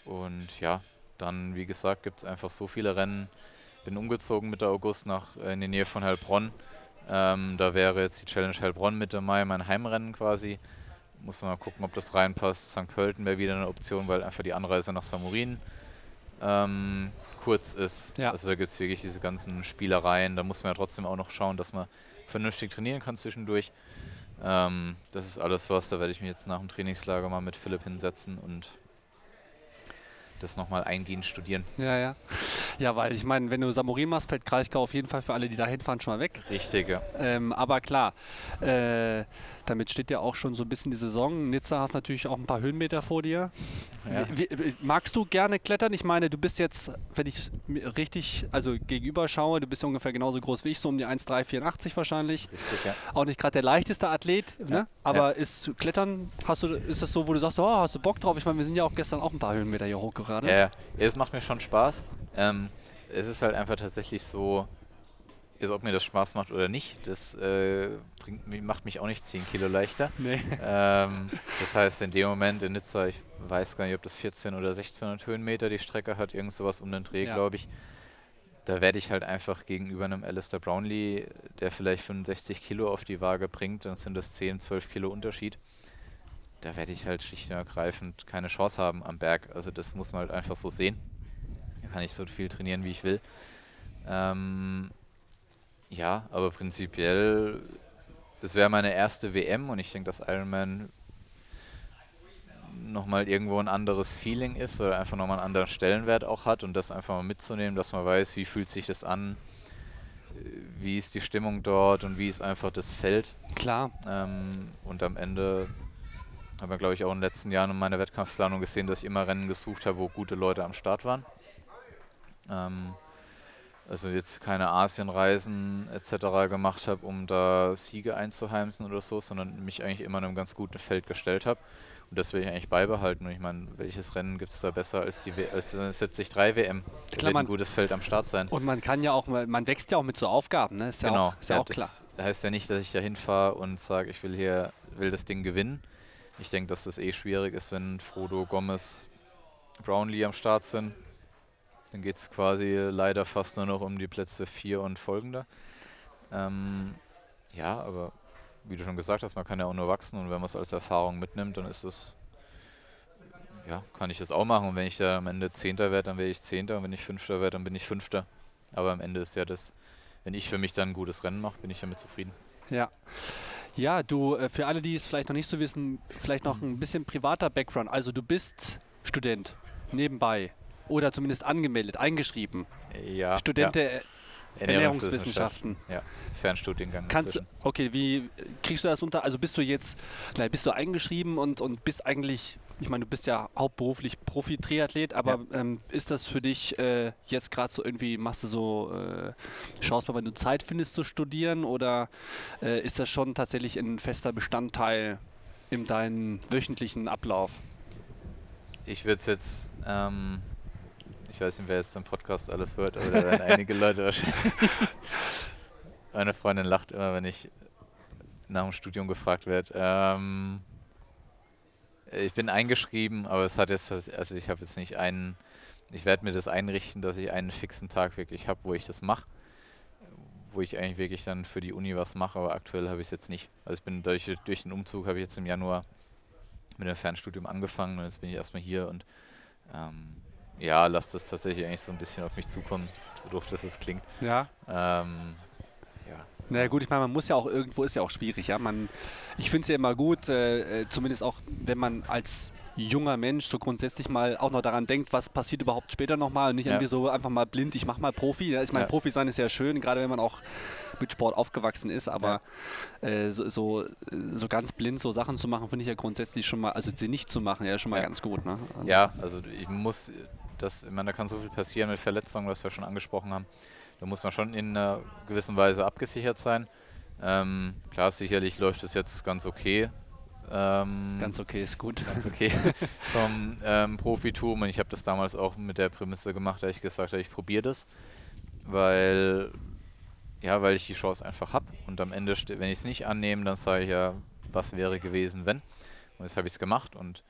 Und ja, dann, wie gesagt, gibt es einfach so viele Rennen. Bin umgezogen Mitte August nach äh, in die Nähe von Heilbronn. Ähm, da wäre jetzt die Challenge Heilbronn Mitte Mai mein Heimrennen quasi. Muss man mal gucken, ob das reinpasst. St. Pölten wäre wieder eine Option, weil einfach die Anreise nach Samurin ähm, kurz ist. Ja. Also da gibt es wirklich diese ganzen Spielereien. Da muss man ja trotzdem auch noch schauen, dass man vernünftig trainieren kann zwischendurch. Ähm, das ist alles was. Da werde ich mich jetzt nach dem Trainingslager mal mit Philipp hinsetzen und das nochmal eingehend studieren. Ja, ja. Ja, weil ich meine, wenn du Samurin machst, fällt Kraichgau auf jeden Fall für alle, die da hinfahren, schon mal weg. Richtig, ja. Ähm, aber klar, äh, damit steht ja auch schon so ein bisschen die Saison. Nizza hast natürlich auch ein paar Höhenmeter vor dir. ja. Wie, wie, magst du gerne klettern? Ich meine, du bist jetzt, wenn ich richtig also gegenüber schaue, du bist ja ungefähr genauso groß wie ich, so um die 1,384 wahrscheinlich. Richtig, ja. Auch nicht gerade der leichteste Athlet, ne? Ja, aber ist Klettern, hast du, ist das so, wo du sagst, oh, hast du Bock drauf? Ich meine, wir sind ja auch gestern auch ein paar Höhenmeter hier hochgeradelt. Ja, ja. ja, es macht mir schon Spaß. Ähm, es ist halt einfach tatsächlich so, ist, ob mir das Spaß macht oder nicht, das äh, bringt, macht mich auch nicht 10 Kilo leichter. Nee. ähm, das heißt, in dem Moment in Nizza, ich weiß gar nicht, ob das 14 oder 1600 Höhenmeter die Strecke hat, irgend sowas um den Dreh, Ja. glaube ich. Da werde ich halt einfach gegenüber einem Alistair Brownlee, der vielleicht 65 Kilo auf die Waage bringt, dann sind das 10, 12 Kilo Unterschied. Da werde ich halt schlicht und ergreifend keine Chance haben am Berg. Also das muss man halt einfach so sehen. Da kann ich so viel trainieren, wie ich will. Ähm, ja, aber prinzipiell, es wäre meine erste WM und ich denke, dass Ironman nochmal irgendwo ein anderes Feeling ist oder einfach nochmal einen anderen Stellenwert auch hat und das einfach mal mitzunehmen, dass man weiß, wie fühlt sich das an, wie ist die Stimmung dort und wie ist einfach das Feld. Klar. Ähm, und am Ende haben wir, glaube ich, auch in den letzten Jahren in meiner Wettkampfplanung gesehen, dass ich immer Rennen gesucht habe, wo gute Leute am Start waren. Ähm, also jetzt keine Asienreisen etc. gemacht habe, um da Siege einzuheimsen oder so, sondern mich eigentlich immer in einem ganz guten Feld gestellt habe. Und das will ich eigentlich beibehalten. Und ich meine, welches Rennen gibt es da besser als die, w als die 73 WM? Da Klar, wird man- ein gutes Feld am Start sein. Und man kann ja auch, mal- man wächst ja auch mit so Aufgaben, ne? Ist ja genau, auch, ist ja auch klar. das heißt ja nicht, dass ich da hinfahre und sage, ich will hier, will das Ding gewinnen. Ich denke, dass das eh schwierig ist, wenn Frodo, Gomez, Brownlee am Start sind. Dann geht es quasi leider fast nur noch um die Plätze 4 und folgende. Ähm, ja, aber wie du schon gesagt hast, man kann ja auch nur wachsen und wenn man es als Erfahrung mitnimmt, dann ist es, ja, kann ich das auch machen. Und wenn ich da am Ende Zehnter werde, dann werde ich Zehnter und wenn ich Fünfter werde, dann bin ich Fünfter. Aber am Ende ist ja das, wenn ich für mich dann ein gutes Rennen mache, bin ich damit zufrieden. Ja. Ja, du, äh, für alle, die es vielleicht noch nicht so wissen, vielleicht noch ein bisschen privater Background. Also du bist Student, nebenbei. Oder zumindest angemeldet, eingeschrieben. Ja, Student ja, der Ernährungswissenschaften. Ja, Fernstudiengang. Kannst du, okay, wie kriegst du das unter? Also bist du jetzt, nein, bist du eingeschrieben und, und bist eigentlich, ich meine, du bist ja hauptberuflich Profi-Triathlet, aber ähm, ist das für dich äh, jetzt gerade so irgendwie, machst du so, äh, schaust mal, wenn du Zeit findest zu studieren oder äh, ist das schon tatsächlich ein fester Bestandteil in deinem wöchentlichen Ablauf? Ich würde es jetzt, ähm, ich weiß nicht, wer jetzt den Podcast alles hört, aber da werden einige Leute wahrscheinlich. (laughs) Meine Freundin lacht immer, wenn ich nach dem Studium gefragt werde. Ähm, ich bin eingeschrieben, aber es hat jetzt, also ich habe jetzt nicht einen, ich werde mir das einrichten, dass ich einen fixen Tag wirklich habe, wo ich das mache. Wo ich eigentlich wirklich dann für die Uni was mache, aber aktuell habe ich es jetzt nicht. Also ich bin durch, durch den Umzug habe ich jetzt im Januar mit dem Fernstudium angefangen und jetzt bin ich erstmal hier und ähm, ja, lasst das tatsächlich eigentlich so ein bisschen auf mich zukommen, so doof das jetzt klingt. Ja. Ähm, ja, Naja gut, ich meine, man muss ja auch irgendwo, ist ja auch schwierig, ja. Man, ich finde es ja immer gut, äh, äh, zumindest auch, wenn man als junger Mensch so grundsätzlich mal auch noch daran denkt, was passiert überhaupt später nochmal und nicht Ja. irgendwie so einfach mal blind, ich mach mal Profi. Ja. Ich meine, Ja. Profi sein ist ja schön, gerade wenn man auch mit Sport aufgewachsen ist, aber äh, so, so, so ganz blind so Sachen zu machen, finde ich ja grundsätzlich schon mal, also sie nicht zu machen, ja schon mal ganz gut. Ne? Also, ja, also ich muss, das, ich meine, da kann so viel passieren mit Verletzungen, was wir schon angesprochen haben. Da muss man schon in einer gewissen Weise abgesichert sein. Ähm, klar, sicherlich läuft es jetzt ganz okay. Ähm, Ganz okay, ist gut. ganz okay (laughs) vom ähm, Profitum und ich habe das damals auch mit der Prämisse gemacht, dass ich gesagt habe, ich probiere das, weil ja, weil ich die Chance einfach habe. Und am Ende, wenn ich es nicht annehme, dann sage ich ja, was wäre gewesen, wenn. Und jetzt habe ich es gemacht und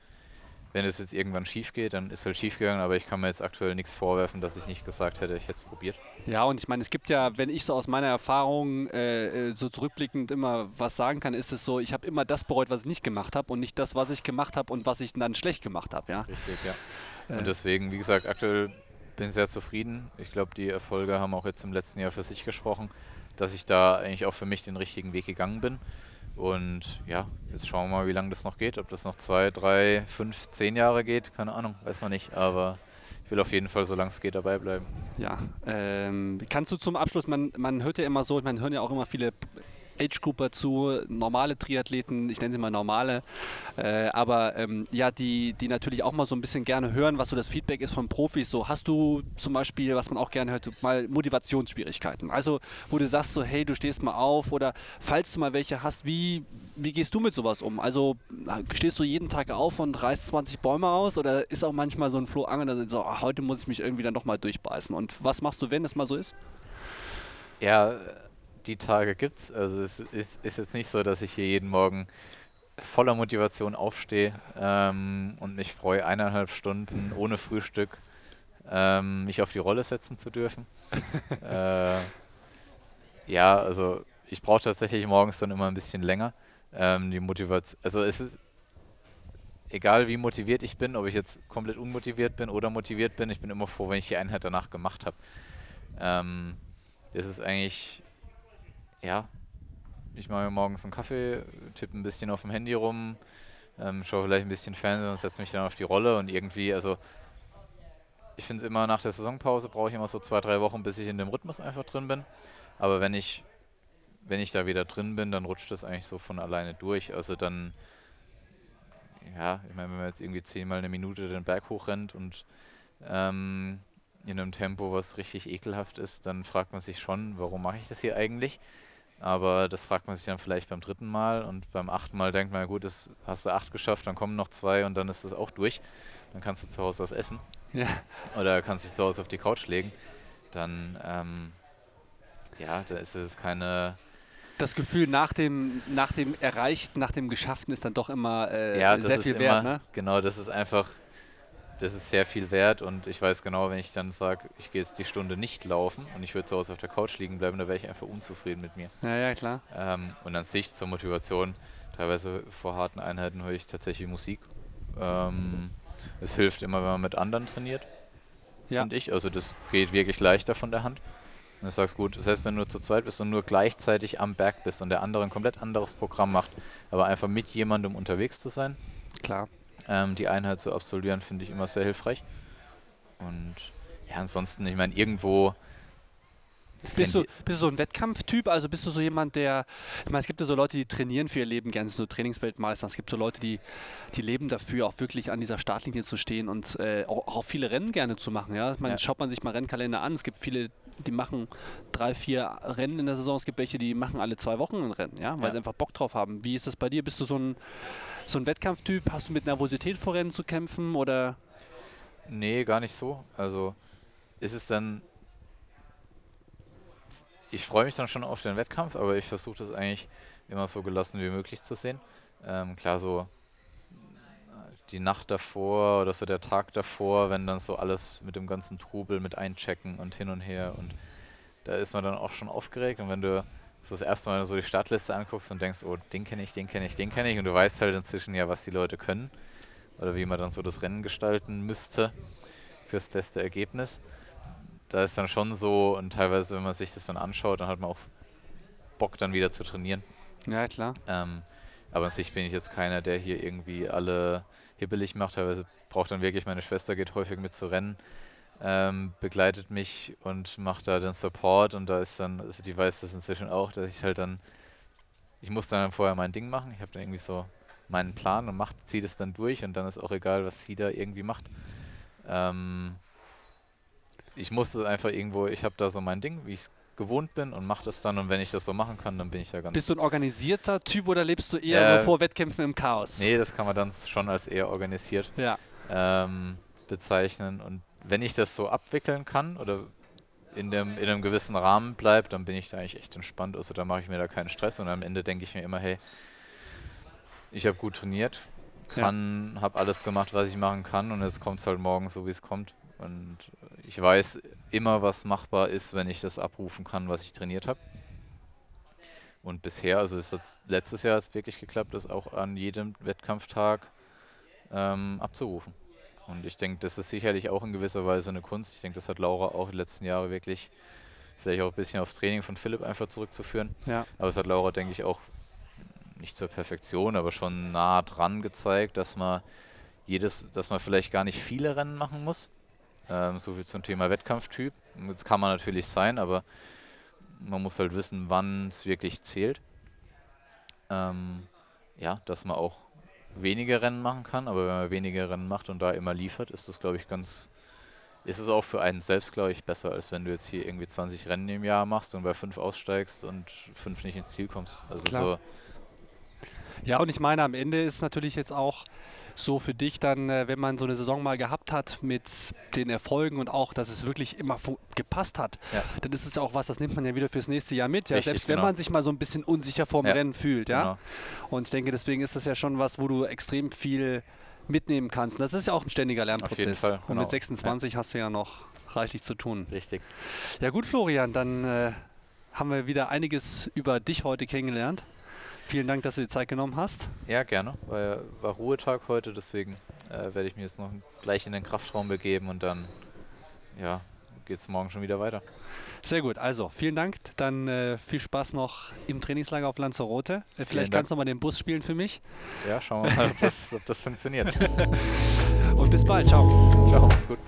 wenn es jetzt irgendwann schief geht, dann ist es halt schief gegangen, aber ich kann mir jetzt aktuell nichts vorwerfen, dass ich nicht gesagt hätte, ich hätte es probiert. Ja, und ich meine, es gibt ja, wenn ich so aus meiner Erfahrung äh, äh so zurückblickend immer was sagen kann, ist es so, ich habe immer das bereut, was ich nicht gemacht habe und nicht das, was ich gemacht habe und was ich dann schlecht gemacht habe. Ja? Richtig, ja. Äh. Und deswegen, wie gesagt, aktuell bin ich sehr zufrieden. Ich glaube, die Erfolge haben auch jetzt im letzten Jahr für sich gesprochen, dass ich da eigentlich auch für mich den richtigen Weg gegangen bin. Und ja, jetzt schauen wir mal, wie lange das noch geht. Ob das noch zwei, drei, fünf, zehn Jahre geht, keine Ahnung, weiß man nicht. Aber ich will auf jeden Fall, solange es geht, dabei bleiben. Ja, ähm, kannst du zum Abschluss, man, man hört ja immer so, man hören ja auch immer viele Age-Grouper zu, normale Triathleten, ich nenne sie mal normale, äh, aber ähm, ja, die, die natürlich auch mal so ein bisschen gerne hören, was so das Feedback ist von Profis. So hast du zum Beispiel, was man auch gerne hört, mal Motivationsschwierigkeiten. Also, wo du sagst so, hey, du stehst mal auf oder falls du mal welche hast, wie, wie gehst du mit sowas um? Also, stehst du jeden Tag auf und reißt 20 Bäume aus oder ist auch manchmal so ein Floh Angel, so, ach, heute muss ich mich irgendwie dann nochmal durchbeißen? Und was machst du, wenn es mal so ist? Ja, die Tage gibt's. Also es ist, ist, jetzt nicht so, dass ich hier jeden Morgen voller Motivation aufstehe ähm, und mich freue, eineinhalb Stunden ohne Frühstück ähm, mich auf die Rolle setzen zu dürfen. (laughs) äh, ja, also ich brauche tatsächlich morgens dann immer ein bisschen länger. Ähm, die Motivation, also es ist egal wie motiviert ich bin, ob ich jetzt komplett unmotiviert bin oder motiviert bin, ich bin immer froh, wenn ich die Einheit danach gemacht habe. Ähm, das ist eigentlich ja, ich mache mir morgens einen Kaffee, tippe ein bisschen auf dem Handy rum, ähm, schaue vielleicht ein bisschen Fernsehen und setze mich dann auf die Rolle und irgendwie, also ich finde es immer nach der Saisonpause brauche ich immer so zwei, drei Wochen, bis ich in dem Rhythmus einfach drin bin. Aber wenn ich, wenn ich da wieder drin bin, dann rutscht das eigentlich so von alleine durch. Also dann, ja, ich meine, wenn man jetzt irgendwie zehnmal eine Minute den Berg hochrennt und ähm, in einem Tempo, was richtig ekelhaft ist, dann fragt man sich schon, warum mache ich das hier eigentlich? Aber das fragt man sich dann vielleicht beim dritten Mal und beim achten Mal denkt man, gut, das hast du acht geschafft, dann kommen noch zwei und dann ist das auch durch. Dann kannst du zu Hause was essen. Ja. Oder kannst dich zu Hause auf die Couch legen. Dann, ähm, ja, da ist es keine. Das Gefühl nach dem, nach dem Erreichten, nach dem Geschafften ist dann doch immer äh, ja, sehr viel wert, immer, ne? Genau, das ist einfach das ist sehr viel wert und ich weiß genau, wenn ich dann sage, ich gehe jetzt die Stunde nicht laufen und ich würde zu Hause auf der Couch liegen bleiben, da wäre ich einfach unzufrieden mit mir. Ja, ja, klar. Ähm, und an sich zur Motivation, teilweise vor harten Einheiten höre ich tatsächlich Musik. Ähm, es hilft immer, wenn man mit anderen trainiert, ja. finde ich. Also das geht wirklich leichter von der Hand. Und du sagst, gut, selbst wenn du zu zweit bist und nur gleichzeitig am Berg bist und der andere ein komplett anderes Programm macht, aber einfach mit jemandem unterwegs zu sein. Klar ähm, die Einheit zu absolvieren, finde ich immer sehr hilfreich. Und ja, ansonsten, ich meine, irgendwo. Bist du, bist du so ein Wettkampftyp? Also bist du so jemand, der. Ich meine, es gibt ja so Leute, die trainieren für ihr Leben gerne, so Trainingsweltmeister. Es gibt so Leute, die, die leben dafür, auch wirklich an dieser Startlinie zu stehen und äh, auch, auch, viele Rennen gerne zu machen. Ja? Ich meine, ja. schaut man sich mal Rennkalender an. Es gibt viele, die machen drei, vier Rennen in der Saison. Es gibt welche, die machen alle zwei Wochen ein Rennen, ja? weil ja. sie einfach Bock drauf haben. Wie ist das bei dir? Bist du so ein so ein Wettkampftyp? Hast du mit Nervosität vor Rennen zu kämpfen oder? Nee, gar nicht so. Also ist es dann. Ich freue mich dann schon auf den Wettkampf, aber ich versuche das eigentlich immer so gelassen wie möglich zu sehen. Ähm, klar, so die Nacht davor oder so der Tag davor, wenn dann so alles mit dem ganzen Trubel mit einchecken und hin und her und da ist man dann auch schon aufgeregt und wenn du so das erste Mal so die Startliste anguckst und denkst, oh, den kenne ich, den kenne ich, den kenne ich und du weißt halt inzwischen ja, was die Leute können oder wie man dann so das Rennen gestalten müsste fürs beste Ergebnis. Da ist dann schon so und teilweise, wenn man sich das dann anschaut, dann hat man auch Bock dann wieder zu trainieren. Ja, klar. Ähm, aber an sich bin ich jetzt keiner, der hier irgendwie alle hibbelig macht. Teilweise braucht dann wirklich, meine Schwester geht häufig mit zu rennen ähm, begleitet mich und macht da den Support und da ist dann, also die weiß das inzwischen auch, dass ich halt dann, ich muss dann vorher mein Ding machen, ich habe dann irgendwie so meinen Plan und macht, ziehe das dann durch und dann ist auch egal, was sie da irgendwie macht. Ähm, ich muss das einfach irgendwo, ich habe da so mein Ding, wie ich es gewohnt bin und mache das dann und wenn ich das so machen kann, dann bin ich da ganz. Bist du ein organisierter Typ oder lebst du eher äh, so vor Wettkämpfen im Chaos? Nee, das kann man dann schon als eher organisiert ja. ähm, bezeichnen und wenn ich das so abwickeln kann oder in, dem, in einem gewissen Rahmen bleibt, dann bin ich da eigentlich echt entspannt. Also da mache ich mir da keinen Stress und am Ende denke ich mir immer, hey, ich habe gut trainiert, kann, ja. habe alles gemacht, was ich machen kann und jetzt kommt es halt morgen so, wie es kommt. Und ich weiß immer, was machbar ist, wenn ich das abrufen kann, was ich trainiert habe. Und bisher, also ist das letztes Jahr ist wirklich geklappt, das auch an jedem Wettkampftag ähm, abzurufen. Und ich denke, das ist sicherlich auch in gewisser Weise eine Kunst. Ich denke, das hat Laura auch in den letzten Jahren wirklich vielleicht auch ein bisschen aufs Training von Philipp einfach zurückzuführen. Ja. Aber es hat Laura, denke ich, auch nicht zur Perfektion, aber schon nah dran gezeigt, dass man jedes, dass man vielleicht gar nicht viele Rennen machen muss. Ähm, so viel zum Thema Wettkampftyp. Das kann man natürlich sein, aber man muss halt wissen, wann es wirklich zählt. Ähm, ja, dass man auch weniger Rennen machen kann, aber wenn man weniger Rennen macht und da immer liefert, ist das, glaube ich, ganz, ist es auch für einen selbst, glaube ich, besser, als wenn du jetzt hier irgendwie 20 Rennen im Jahr machst und bei fünf aussteigst und fünf nicht ins Ziel kommst. Also Klar. so. Ja, und ich meine, am Ende ist natürlich jetzt auch so für dich dann, äh, wenn man so eine Saison mal gehabt hat mit den Erfolgen und auch, dass es wirklich immer gepasst hat, ja. dann ist es ja auch was, das nimmt man ja wieder fürs nächste Jahr mit. Ja? Richtig, Selbst wenn genau. man sich mal so ein bisschen unsicher vorm ja. Rennen fühlt. Ja? Genau. Und ich denke, deswegen ist das ja schon was, wo du extrem viel mitnehmen kannst. Und das ist ja auch ein ständiger Lernprozess. Fall, genau. Und mit 26 ja. hast du ja noch reichlich zu tun. Richtig. Ja gut, Florian, dann äh, haben wir wieder einiges über dich heute kennengelernt. Vielen Dank, dass du die Zeit genommen hast. Ja, gerne. War, war Ruhetag heute, deswegen äh, werde ich mich jetzt noch gleich in den Kraftraum begeben und dann ja, geht es morgen schon wieder weiter. Sehr gut, also vielen Dank. Dann äh, viel Spaß noch im Trainingslager auf Lanzarote. Äh, vielleicht kannst du noch mal den Bus spielen für mich. Ja, schauen wir mal, ob das, ob das funktioniert. (laughs) und bis bald. Ciao. Ciao, mach's gut.